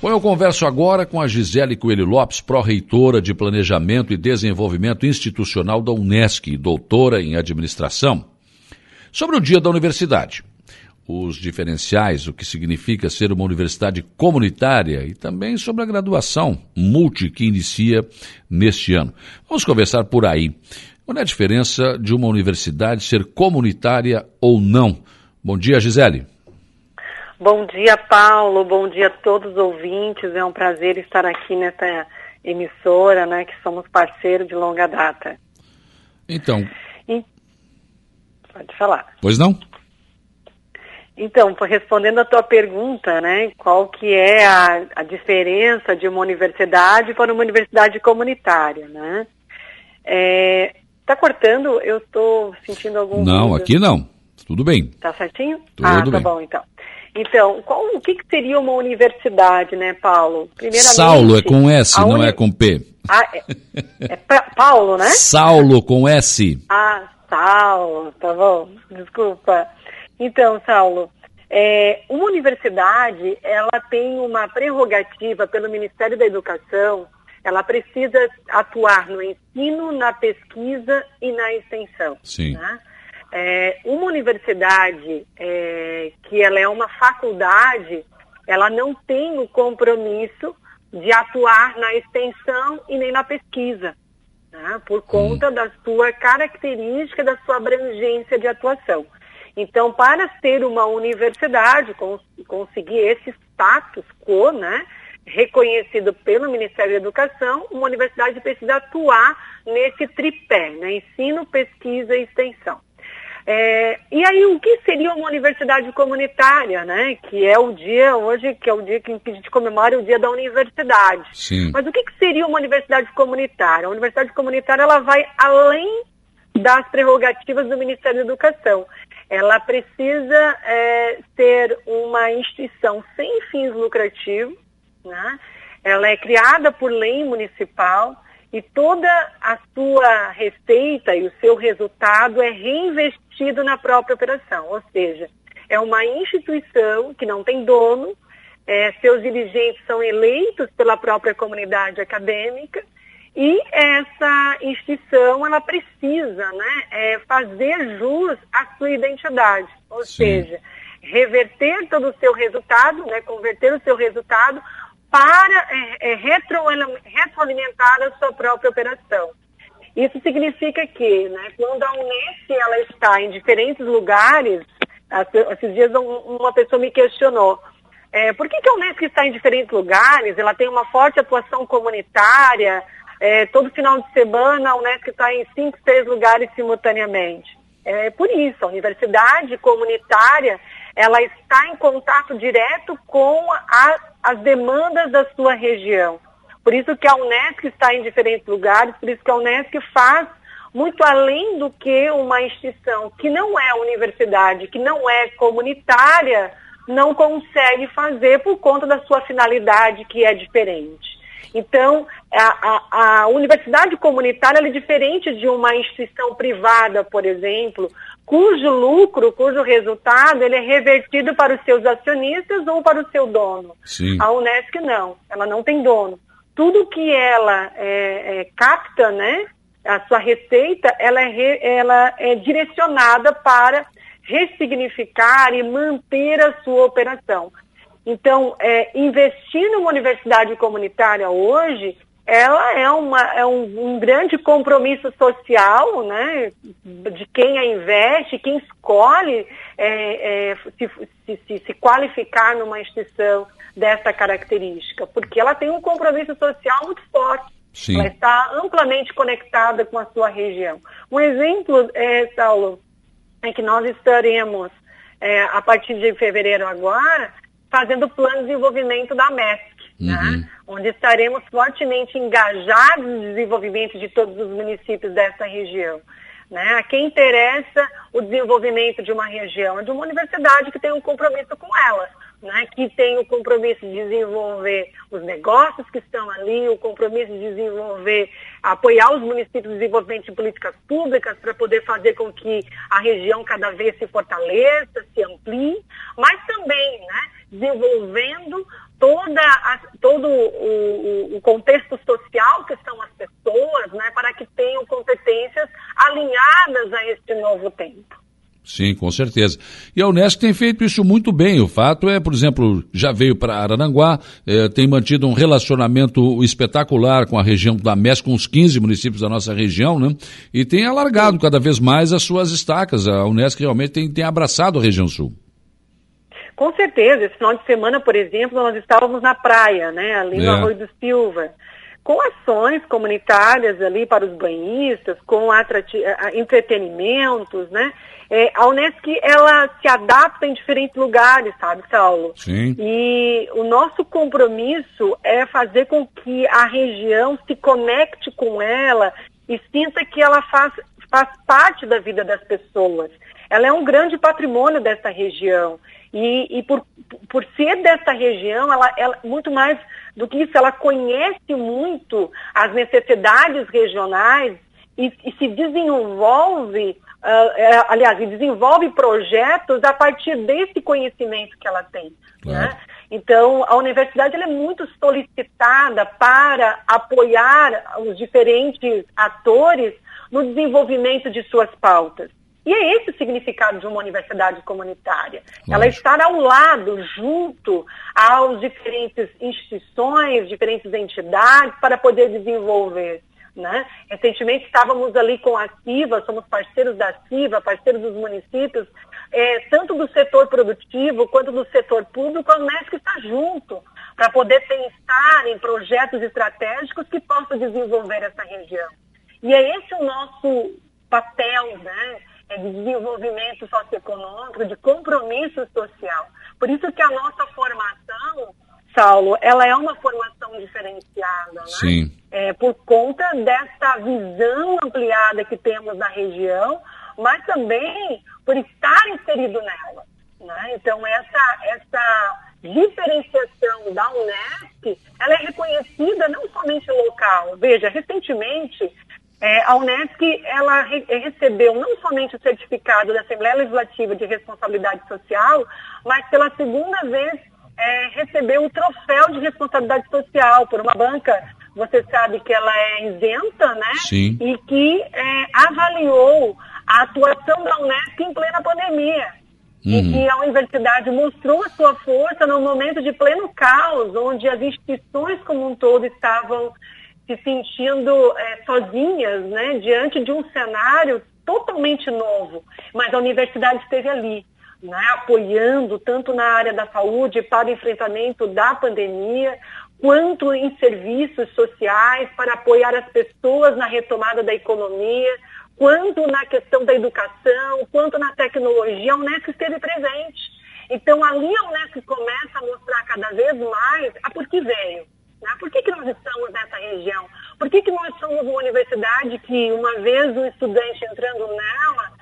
Bom, eu converso agora com a Gisele Coelho Lopes, pró-reitora de Planejamento e Desenvolvimento Institucional da Unesc, doutora em Administração, sobre o Dia da Universidade. Os diferenciais, o que significa ser uma universidade comunitária e também sobre a graduação multi que inicia neste ano. Vamos conversar por aí. Qual é a diferença de uma universidade ser comunitária ou não? Bom dia, Gisele. Bom dia, Paulo. Bom dia a todos os ouvintes. É um prazer estar aqui nessa emissora, né, que somos parceiros de longa data. Então. E... Pode falar. Pois não? Então, respondendo a tua pergunta, né, qual que é a, a diferença de uma universidade para uma universidade comunitária, né? É, tá cortando? Eu estou sentindo algum... Não, aqui não. Tudo bem. Tá certinho? Tudo ah, tá bem. bom, então. Então, qual, o que, que, seria uma universidade, né, Paulo? Primeiramente, Saulo é com S, não uni... é com P. Ah, é, é Paulo, né? Saulo com S. Ah, Saulo, tá bom. Desculpa. Então, Saulo, é, uma universidade, ela tem uma prerrogativa pelo Ministério da Educação, ela precisa atuar no ensino, na pesquisa e na extensão. Sim. Né? É, uma universidade é, que ela é uma faculdade, ela não tem o compromisso de atuar na extensão e nem na pesquisa, né, por conta da sua característica, da sua abrangência de atuação. Então, para ser uma universidade, cons conseguir esse status quo, né, reconhecido pelo Ministério da Educação, uma universidade precisa atuar nesse tripé, né, ensino, pesquisa e extensão. É, e aí, o que seria uma universidade comunitária, né? Que é o dia hoje, que é o dia que a gente comemora o dia da universidade. Sim. Mas o que, que seria uma universidade comunitária? A universidade comunitária ela vai além das prerrogativas do Ministério da Educação. Ela precisa é, ser uma instituição sem fins lucrativos, né? Ela é criada por lei municipal e toda a sua receita e o seu resultado é reinvestido na própria operação. Ou seja, é uma instituição que não tem dono, é, seus dirigentes são eleitos pela própria comunidade acadêmica e essa instituição ela precisa né, é, fazer jus à sua identidade, ou Sim. seja, reverter todo o seu resultado, né, converter o seu resultado para é, é, retroalimentar a sua própria operação. Isso significa que, né, quando a Unesco ela está em diferentes lugares, esses dias uma pessoa me questionou, é, por que, que a Unesco está em diferentes lugares? Ela tem uma forte atuação comunitária, é, todo final de semana a Unesco está em cinco, seis lugares simultaneamente. É por isso, a universidade comunitária, ela está em contato direto com a, as demandas da sua região. Por isso que a Unesco está em diferentes lugares, por isso que a Unesco faz muito além do que uma instituição que não é universidade, que não é comunitária, não consegue fazer por conta da sua finalidade que é diferente. Então, a, a, a universidade comunitária é diferente de uma instituição privada, por exemplo, cujo lucro, cujo resultado, ele é revertido para os seus acionistas ou para o seu dono. Sim. A Unesco não, ela não tem dono. Tudo que ela é, é, capta, né, a sua receita, ela é, re, ela é direcionada para ressignificar e manter a sua operação. Então, é, investir numa universidade comunitária hoje, ela é, uma, é um, um, grande compromisso social, né, de quem a investe, quem escolhe é, é, se, se, se, qualificar numa instituição dessa característica, porque ela tem um compromisso social muito forte. Sim. Ela está amplamente conectada com a sua região. Um exemplo, é, Saulo, é que nós estaremos, é, a partir de fevereiro agora, fazendo o plano de desenvolvimento da MESC, Uhum. né? onde estaremos fortemente engajados no desenvolvimento de todos os municípios dessa região. Né? A quem interessa o desenvolvimento de uma região, é de uma universidade que tem um compromisso com ela, né? que tem o compromisso de desenvolver os negócios que estão ali, o compromisso de desenvolver, apoiar os municípios no desenvolvimento de políticas públicas para poder fazer com que a região cada vez se fortaleça, se amplie, mas também né, desenvolvendo toda a, todo o, o, contexto social que são as pessoas, né, para que tenham competências alinhadas a este novo tempo. Sim, com certeza. E a Unesco tem feito isso muito bem. O fato é, por exemplo, já veio para Arananguá, eh, tem mantido um relacionamento espetacular com a região da MES, com os 15 municípios da nossa região, né? E tem alargado cada vez mais as suas estacas. A Unesco realmente tem, tem abraçado a região sul. Com certeza. Esse final de semana, por exemplo, nós estávamos na praia, né? Ali no é. Arroio do Silva com ações comunitárias ali para os banhistas, com entretenimentos, né? É, a Unesc, ela se adapta em diferentes lugares, sabe, Saulo? Sim. E o nosso compromisso é fazer com que a região se conecte com ela e sinta que ela faz, faz parte da vida das pessoas. Ela é um grande patrimônio dessa região. E, e por, por ser dessa região, ela, ela, muito mais do que isso, ela conhece muito as necessidades regionais e, e se desenvolve, uh, aliás, e desenvolve projetos a partir desse conhecimento que ela tem. Claro. Né? Então, a universidade é muito solicitada para apoiar os diferentes atores no desenvolvimento de suas pautas. E é esse o significado de uma universidade comunitária. Ela estar ao lado, junto aos diferentes instituições, diferentes entidades, para poder desenvolver. Né? Recentemente estávamos ali com a CIVA, somos parceiros da CIVA, parceiros dos municípios, é, tanto do setor produtivo quanto do setor público, a Unesco está junto para poder pensar em projetos estratégicos que possam desenvolver essa região. E é esse o nosso papel, né? É de desenvolvimento socioeconômico, de compromisso social. Por isso que a nossa formação, Saulo, ela é uma formação diferenciada, né? Sim. É, por conta dessa visão ampliada que temos na região, mas também por estar inserido nela. Né? Então, essa, essa diferenciação da Unesp, ela é reconhecida não somente local. Veja, recentemente, é, a Unesp ela re recebeu não somente o certificado da Assembleia Legislativa de Responsabilidade Social, mas pela segunda vez é, recebeu o troféu de responsabilidade social por uma banca. Você sabe que ela é isenta, né? Sim. E que é, avaliou a atuação da Unesp em plena pandemia. Uhum. E que a universidade mostrou a sua força no momento de pleno caos, onde as instituições como um todo estavam se sentindo é, sozinhas, né, diante de um cenário totalmente novo. Mas a universidade esteve ali, né, apoiando tanto na área da saúde para o enfrentamento da pandemia, quanto em serviços sociais para apoiar as pessoas na retomada da economia, quanto na questão da educação, quanto na tecnologia, a Unesco esteve presente. Então, ali a Unesco começa a mostrar cada vez mais a por que veio. Por que, que nós estamos nessa região? Por que, que nós somos uma universidade que, uma vez o estudante entrando nela,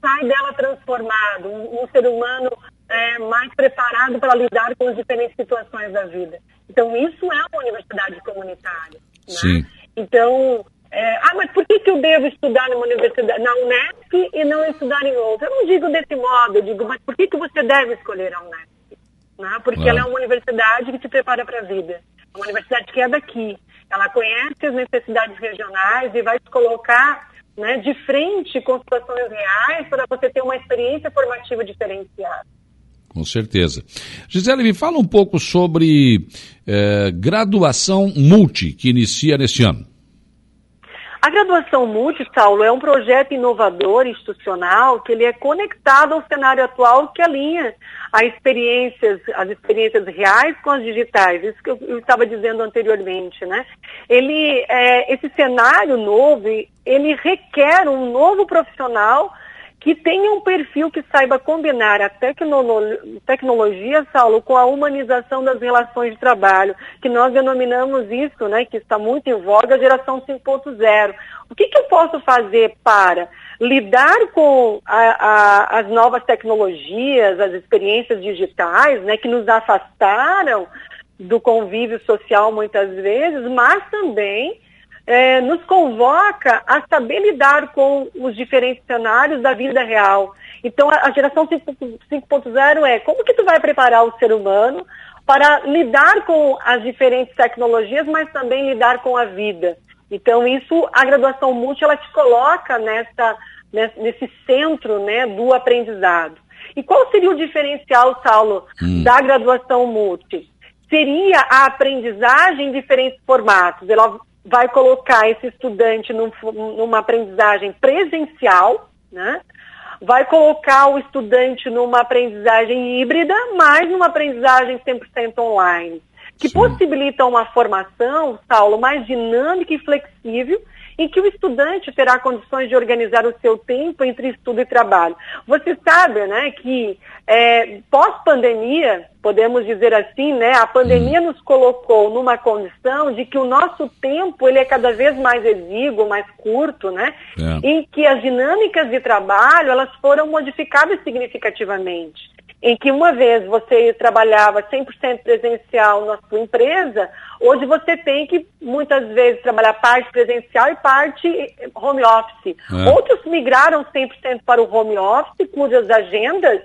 sai dela transformado, um, um ser humano é, mais preparado para lidar com as diferentes situações da vida? Então, isso é uma universidade comunitária. Né? Sim. Então, é, ah, mas por que, que eu devo estudar numa universidade, na Unesp e não estudar em outra? Eu não digo desse modo, eu digo, mas por que, que você deve escolher a Unesp? Né? Porque claro. ela é uma universidade que te prepara para a vida uma universidade que é daqui. Ela conhece as necessidades regionais e vai te colocar né, de frente com situações reais para você ter uma experiência formativa diferenciada. Com certeza. Gisele, me fala um pouco sobre eh, graduação multi que inicia neste ano. A graduação multi, Saulo, é um projeto inovador institucional que ele é conectado ao cenário atual que alinha as experiências, as experiências reais com as digitais. Isso que eu, estava dizendo anteriormente, né? Ele, é, esse cenário novo, ele requer um novo profissional que tenha um perfil que saiba combinar a tecnologia, Saulo, com a humanização das relações de trabalho, que nós denominamos isso, né, que está muito em voga, a geração 5.0. O que, que eu posso fazer para lidar com a, a, as novas tecnologias, as experiências digitais, né, que nos afastaram do convívio social muitas vezes, mas também é, nos convoca a saber lidar com os diferentes cenários da vida real. Então, a, a geração 5.0 é como que tu vai preparar o ser humano para lidar com as diferentes tecnologias, mas também lidar com a vida. Então, isso, a graduação multi, ela te coloca nessa, nesse centro né, do aprendizado. E qual seria o diferencial, Saulo, hum. da graduação multi? Seria a aprendizagem em diferentes formatos. Ela vai colocar esse estudante num, numa aprendizagem presencial, né? vai colocar o estudante numa aprendizagem híbrida, mas numa aprendizagem 100% online, que Sim. possibilita uma formação, Saulo, mais dinâmica e flexível em que o estudante terá condições de organizar o seu tempo entre estudo e trabalho. Você sabe, né, que é, pós-pandemia, podemos dizer assim, né, a pandemia nos colocou numa condição de que o nosso tempo ele é cada vez mais exíguo, mais curto, né, é. em que as dinâmicas de trabalho elas foram modificadas significativamente em que uma vez você trabalhava 100% presencial na sua empresa, hoje você tem que muitas vezes trabalhar parte presencial e parte home office. É. Outros migraram 100% para o home office, cujas agendas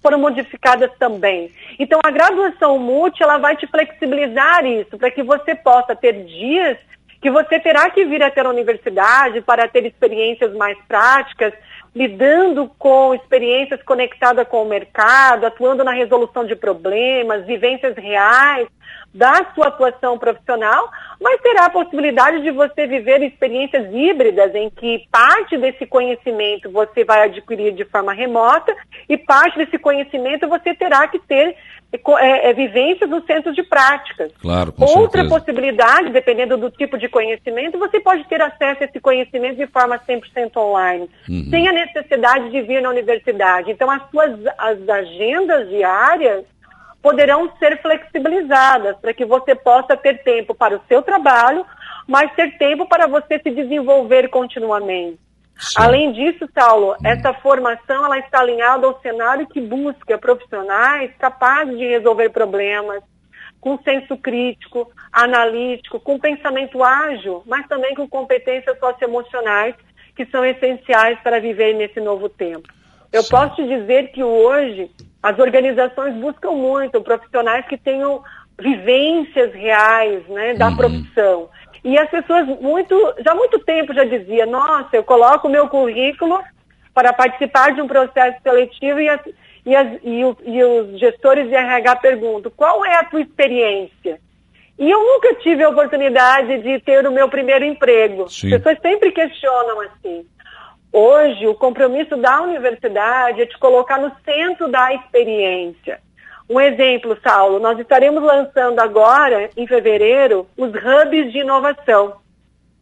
foram modificadas também. Então a graduação multi, ela vai te flexibilizar isso, para que você possa ter dias que você terá que vir até a universidade para ter experiências mais práticas, lidando com experiências conectadas com o mercado, atuando na resolução de problemas, vivências reais da sua atuação profissional, mas terá a possibilidade de você viver experiências híbridas em que parte desse conhecimento você vai adquirir de forma remota e parte desse conhecimento você terá que ter é, é, vivências no centro de práticas. Claro, Outra certeza. possibilidade, dependendo do tipo de conhecimento, você pode ter acesso a esse conhecimento de forma 100% online, uhum. sem a necessidade de vir na universidade. Então, as suas as agendas diárias poderão ser flexibilizadas para que você possa ter tempo para o seu trabalho, mas ter tempo para você se desenvolver continuamente. Sim. Além disso, Saulo, essa formação ela está alinhada ao cenário que busca profissionais capazes de resolver problemas, com senso crítico, analítico, com pensamento ágil, mas também com competências socioemocionais que são essenciais para viver nesse novo tempo. Eu Sim. posso te dizer que hoje as organizações buscam muito profissionais que tenham vivências reais né, da uhum. profissão. E as pessoas muito, já há muito tempo já diziam, nossa, eu coloco o meu currículo para participar de um processo seletivo e, as, e, as, e, o, e os gestores de RH perguntam, qual é a tua experiência? E eu nunca tive a oportunidade de ter o meu primeiro emprego. Sim. As pessoas sempre questionam assim. Hoje, o compromisso da universidade é te colocar no centro da experiência. Um exemplo, Saulo, nós estaremos lançando agora, em fevereiro, os hubs de inovação,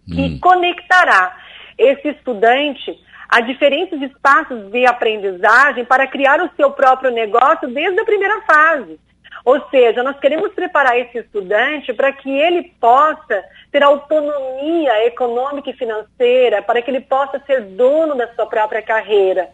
que hum. conectará esse estudante a diferentes espaços de aprendizagem para criar o seu próprio negócio desde a primeira fase. Ou seja, nós queremos preparar esse estudante para que ele possa ter autonomia econômica e financeira, para que ele possa ser dono da sua própria carreira.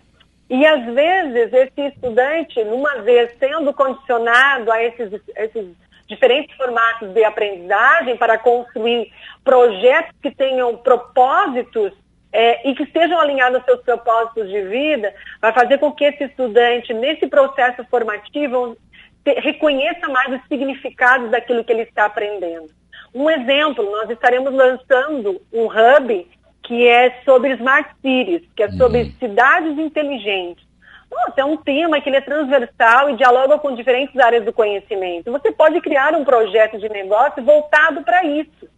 E às vezes esse estudante, numa vez sendo condicionado a esses, esses diferentes formatos de aprendizagem para construir projetos que tenham propósitos é, e que estejam alinhados aos seus propósitos de vida, vai fazer com que esse estudante, nesse processo formativo, te, reconheça mais os significados daquilo que ele está aprendendo. Um exemplo, nós estaremos lançando um hub que é sobre Smart Cities, que é sobre uhum. cidades inteligentes. Nossa, é um tema que ele é transversal e dialoga com diferentes áreas do conhecimento. Você pode criar um projeto de negócio voltado para isso.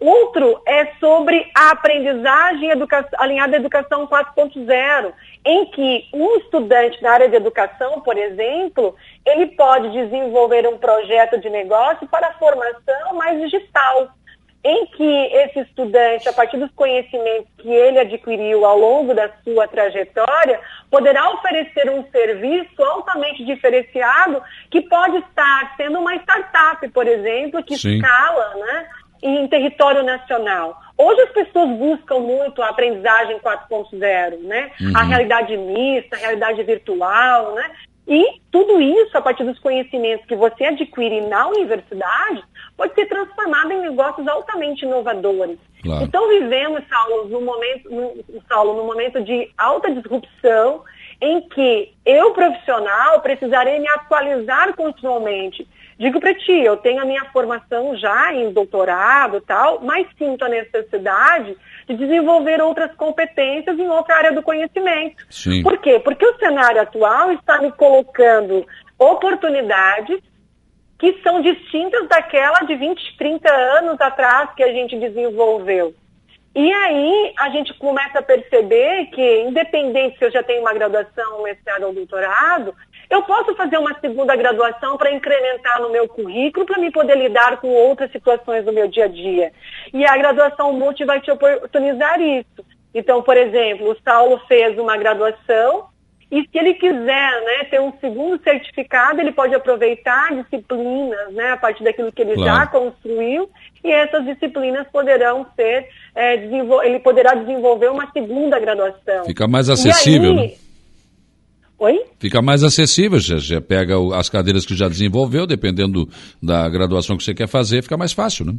Outro é sobre a aprendizagem alinhada à educação 4.0, em que um estudante na área de educação, por exemplo, ele pode desenvolver um projeto de negócio para a formação mais digital em que esse estudante, a partir dos conhecimentos que ele adquiriu ao longo da sua trajetória, poderá oferecer um serviço altamente diferenciado que pode estar sendo uma startup, por exemplo, que Sim. escala né, em território nacional. Hoje as pessoas buscam muito a aprendizagem 4.0, né? Uhum. A realidade mista, a realidade virtual, né? E tudo isso, a partir dos conhecimentos que você adquire na universidade, pode ser negócios altamente inovadores. Claro. Então vivemos, Saulo, no momento, Saulo, no momento de alta disrupção, em que eu, profissional, precisarei me atualizar continuamente digo para ti, eu tenho a minha formação já em doutorado e tal, mas sinto a necessidade de desenvolver outras competências em outra área do conhecimento. Sim. Por quê? Porque o cenário atual está me colocando oportunidades que são distintas daquela de 20, 30 anos atrás que a gente desenvolveu. E aí a gente começa a perceber que, independente se eu já tenho uma graduação, um mestrado ou doutorado, eu posso fazer uma segunda graduação para incrementar no meu currículo, para me poder lidar com outras situações do meu dia a dia. E a graduação multi vai te oportunizar isso. Então, por exemplo, o Saulo fez uma graduação e se ele quiser né, ter um segundo certificado, ele pode aproveitar disciplinas né, a partir daquilo que ele claro. já construiu e essas disciplinas poderão ser, é, ele poderá desenvolver uma segunda graduação. Fica mais acessível, aí, né? Oi? Fica mais acessível, já, já pega as cadeiras que já desenvolveu, dependendo da graduação que você quer fazer, fica mais fácil, né?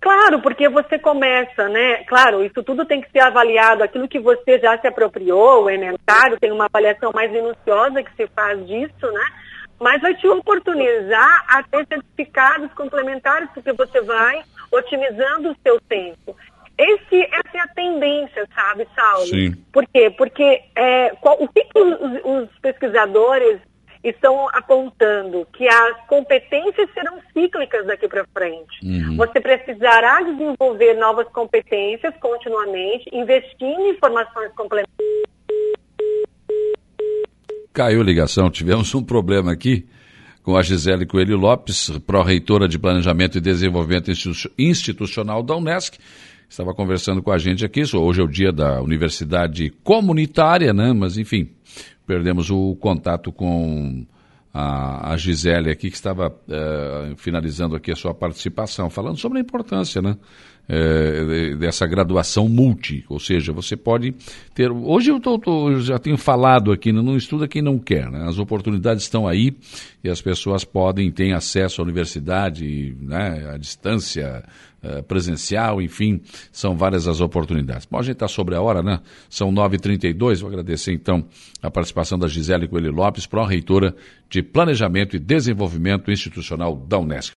Claro, porque você começa, né? Claro, isso tudo tem que ser avaliado. Aquilo que você já se apropriou, o inventário, tem uma avaliação mais minuciosa que se faz disso, né? Mas vai te oportunizar a ter certificados complementares, porque você vai otimizando o seu tempo. Esse, essa é a tendência, sabe, Saulo? Sim. Por quê? Porque é, qual, o que, que os, os pesquisadores estão apontando que as competências serão cíclicas daqui para frente. Uhum. Você precisará desenvolver novas competências continuamente, investindo em informações complementares. Caiu ligação, tivemos um problema aqui com a Gisele Coelho Lopes, pró-reitora de Planejamento e Desenvolvimento Institucional da Unesc. Estava conversando com a gente aqui, hoje é o dia da Universidade Comunitária, né? Mas enfim, perdemos o contato com a, a Gisele aqui, que estava uh, finalizando aqui a sua participação, falando sobre a importância, né? É, dessa graduação multi, ou seja, você pode ter. Hoje eu, tô, tô, já tenho falado aqui, não estuda quem não quer, né? as oportunidades estão aí e as pessoas podem ter acesso à universidade, né? à distância, uh, presencial, enfim, são várias as oportunidades. Bom, a gente está sobre a hora, né? São 9h32, vou agradecer então a participação da Gisele Coelho Lopes, pró-reitora de Planejamento e Desenvolvimento Institucional da Unesco.